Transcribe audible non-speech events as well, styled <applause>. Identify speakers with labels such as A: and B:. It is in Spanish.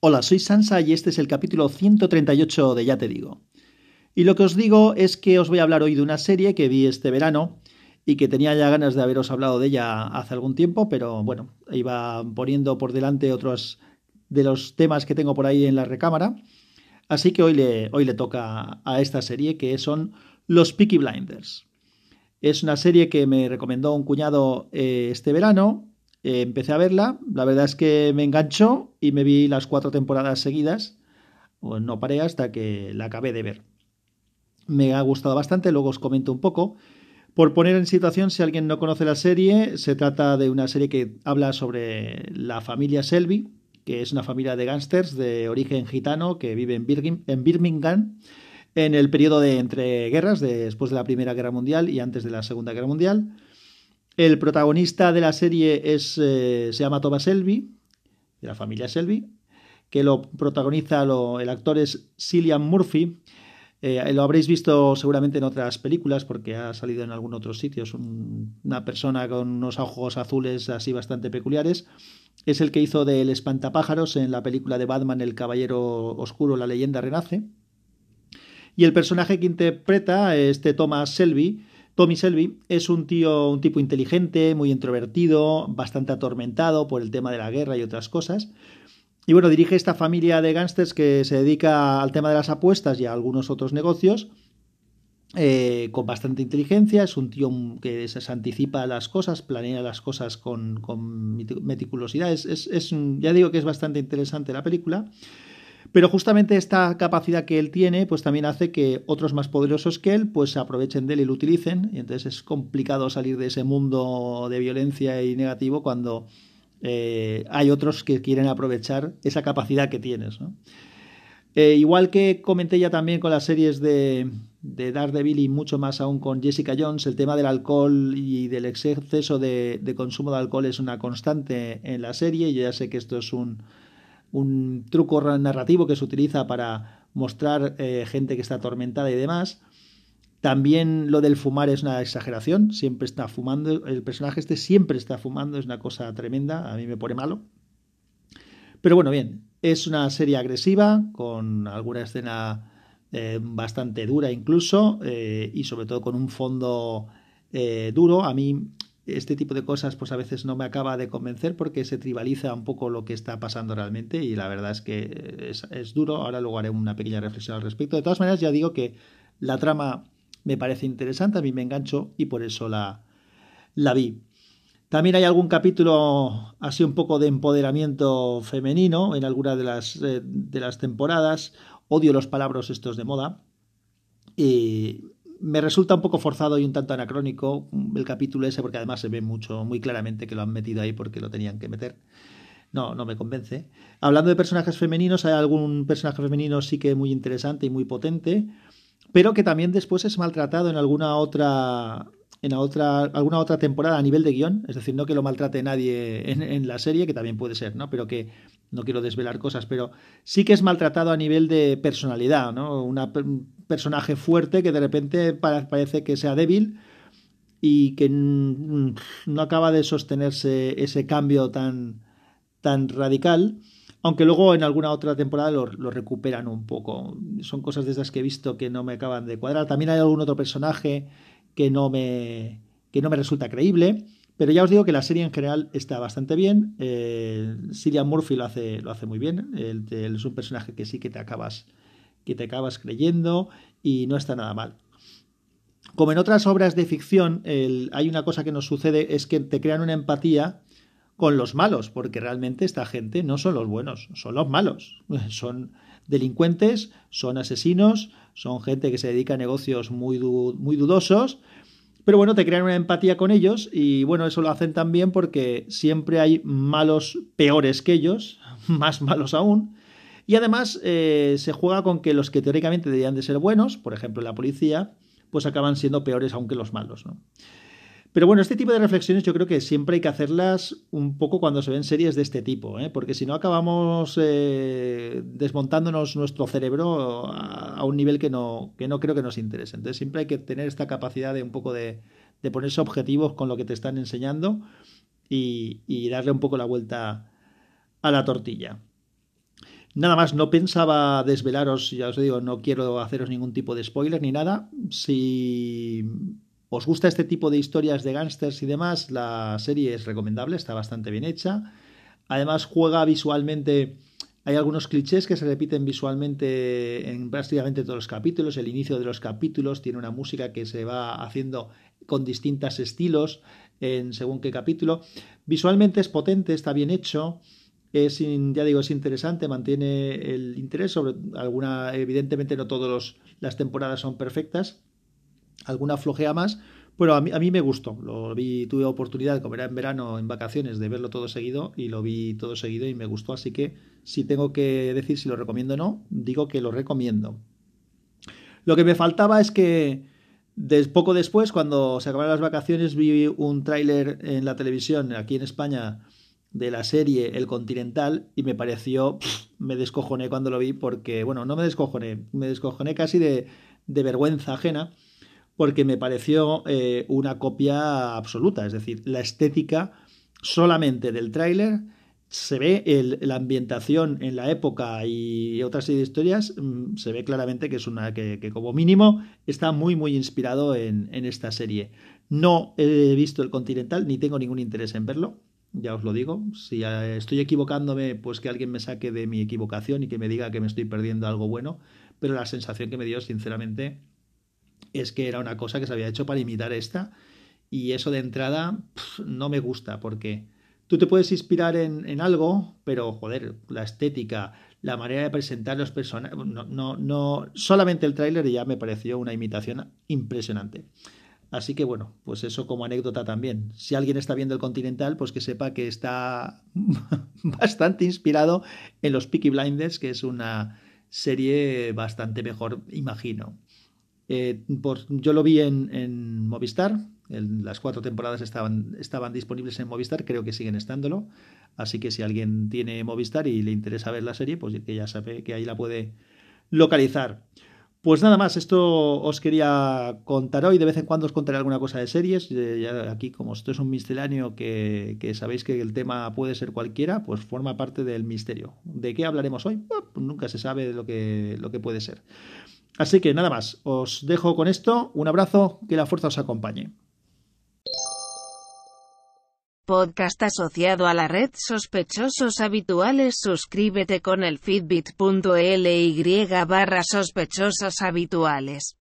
A: Hola, soy Sansa y este es el capítulo 138 de Ya te digo. Y lo que os digo es que os voy a hablar hoy de una serie que vi este verano y que tenía ya ganas de haberos hablado de ella hace algún tiempo, pero bueno, iba poniendo por delante otros de los temas que tengo por ahí en la recámara. Así que hoy le, hoy le toca a esta serie que son Los Peaky Blinders. Es una serie que me recomendó un cuñado eh, este verano. Eh, empecé a verla, la verdad es que me enganchó y me vi las cuatro temporadas seguidas. no paré hasta que la acabé de ver. Me ha gustado bastante, luego os comento un poco. Por poner en situación, si alguien no conoce la serie, se trata de una serie que habla sobre la familia Selby, que es una familia de gángsters de origen gitano que vive en, Birmingham en el periodo de entre guerras, después de la Primera Guerra Mundial y antes de la Segunda Guerra Mundial. El protagonista de la serie es, eh, se llama Thomas Selby, de la familia Selby, que lo protagoniza el actor es Cillian Murphy. Eh, lo habréis visto seguramente en otras películas porque ha salido en algún otro sitio. Es una persona con unos ojos azules así bastante peculiares es el que hizo del espantapájaros en la película de Batman El Caballero Oscuro, la leyenda renace. Y el personaje que interpreta, este Thomas Selby, Tommy Selby, es un tío, un tipo inteligente, muy introvertido, bastante atormentado por el tema de la guerra y otras cosas. Y bueno, dirige esta familia de gángsters que se dedica al tema de las apuestas y a algunos otros negocios eh, con bastante inteligencia, es un tío que se anticipa las cosas, planea las cosas con, meticulosidad. Es, ya digo que es bastante interesante la película. Pero justamente esta capacidad que él tiene, pues también hace que otros más poderosos que él, pues se aprovechen de él y lo utilicen. Y entonces es complicado salir de ese mundo de violencia y negativo cuando eh, hay otros que quieren aprovechar esa capacidad que tienes. Eh, igual que comenté ya también con las series de, de Daredevil y mucho más aún con Jessica Jones, el tema del alcohol y del exceso de, consumo de alcohol es una constante en la serie. Yo ya sé que esto es un, un truco narrativo que se utiliza para mostrar eh, gente que está atormentada y demás. También lo del fumar es una exageración, siempre está fumando, el personaje este siempre está fumando, es una cosa tremenda, a mí me pone malo. Pero bueno, bien, es una serie agresiva, con alguna escena eh, bastante dura incluso, eh, y sobre todo con un fondo duro. A mí este tipo de cosas pues a veces no me acaba de convencer porque se tribaliza un poco lo que está pasando realmente y la verdad es que es, duro. Ahora luego haré una pequeña reflexión al respecto. De todas maneras ya digo que la trama me parece interesante, a mí me engancho y por eso la, la vi. También hay algún capítulo así un poco de empoderamiento femenino en alguna de las, de las temporadas Odio los palabras estos de moda. Y me resulta un poco forzado y un tanto anacrónico el capítulo ese, porque además se ve mucho, muy claramente que lo han metido ahí porque lo tenían que meter. No, no me convence. Hablando de personajes femeninos, hay algún personaje femenino sí que muy interesante y muy potente, pero que también después es maltratado en alguna otra en otra, alguna otra temporada a nivel de guion, es decir, no que lo maltrate nadie en, en, la serie, que también puede ser, ¿no? Pero que no quiero desvelar cosas, pero sí que es maltratado a nivel de personalidad, ¿no? un personaje fuerte que de repente parece que sea débil y que no acaba de sostenerse ese cambio tan, tan radical, aunque luego en alguna otra temporada lo, recuperan un poco. Son cosas de esas que he visto que no me acaban de cuadrar. También hay algún otro personaje que no me, que no me resulta creíble. Pero ya os digo que la serie en general está bastante bien. Eh, Murphy lo hace, lo hace muy bien. Es un personaje que sí que te acabas, que te acabas creyendo y no está nada mal. Como en otras obras de ficción, hay una cosa que nos sucede, es que te crean una empatía con los malos, porque realmente esta gente no son los buenos, son los malos. <laughs> Son delincuentes, son asesinos, son gente que se dedica a negocios muy, muy dudosos pero bueno, te crean una empatía con ellos y bueno, eso lo hacen también porque siempre hay malos peores que ellos, <laughs> más malos aún. Y además eh, se juega con que los que teóricamente deberían de ser buenos, por ejemplo la policía, pues acaban siendo peores aún que los malos. ¿no? Pero bueno, este tipo de reflexiones yo creo que siempre hay que hacerlas un poco cuando se ven series de este tipo, ¿eh? porque si no acabamos eh, desmontándonos nuestro cerebro a, un nivel que no, que no creo que nos interese. Entonces siempre hay que tener esta capacidad de un poco de, de ponerse objetivos con lo que te están enseñando y darle un poco la vuelta a la tortilla. Nada más, no pensaba desvelaros, ya os digo, no quiero haceros ningún tipo de spoiler ni nada. Si os gusta este tipo de historias de gángsters y demás, la serie es recomendable, está bastante bien hecha. Además, juega visualmente. Hay algunos clichés que se repiten visualmente en prácticamente todos los capítulos. El inicio de los capítulos tiene una música que se va haciendo con distintos estilos en según qué capítulo. Visualmente es potente, está bien hecho. Es, ya digo, es interesante, mantiene el interés sobre alguna, evidentemente no todas las temporadas son perfectas, alguna flojea más, pero a mí, a mí me gustó, lo vi, tuve oportunidad, como era en verano, en vacaciones, de verlo todo seguido y lo vi todo seguido y me gustó, así que si tengo que decir si lo recomiendo o no, digo que lo recomiendo. Lo que me faltaba es que poco después, cuando se acabaron las vacaciones, vi un tráiler en la televisión aquí en España de la serie El Continental y me pareció, me descojoné cuando lo vi porque, bueno, no me descojoné, me descojoné casi de, de vergüenza ajena porque me pareció eh, una copia absoluta, es decir, la estética solamente del tráiler se ve la ambientación en la época y otras serie de historias, mm, se ve claramente que es una que, como mínimo está muy muy inspirado en, en, esta serie. No he visto el Continental ni tengo ningún interés en verlo ya os lo digo. Si estoy equivocándome, pues que alguien me saque de mi equivocación y que me diga que me estoy perdiendo algo bueno. Pero la sensación que me dio, sinceramente, es que era una cosa que se había hecho para imitar esta. Y eso de entrada no me gusta, porque tú te puedes inspirar en, en, algo, pero joder, la estética, la manera de presentar los personajes. No, no, no. Solamente el tráiler ya me pareció una imitación impresionante. Así que bueno, pues eso como anécdota también. Si alguien está viendo el Continental, pues que sepa que está <laughs> bastante inspirado en los Peaky Blinders, que es una serie bastante mejor, imagino. Eh, yo lo vi en, Movistar, las cuatro temporadas estaban, estaban disponibles en Movistar, creo que siguen estándolo. Así que si alguien tiene Movistar y le interesa ver la serie, pues que ya sabe que ahí la puede localizar. Pues nada más, esto os quería contar hoy. De vez en cuando os contaré alguna cosa de series. Eh, ya aquí, como esto es un misceláneo que, que, sabéis que el tema puede ser cualquiera, pues forma parte del misterio. ¿De qué hablaremos hoy? Pues nunca se sabe lo que, lo que puede ser. Así que nada más, os dejo con esto. Un abrazo, que la fuerza os acompañe
B: podcast asociado a la red sospechosos habituales suscríbete con el fitbit.ly barra sospechosos habituales.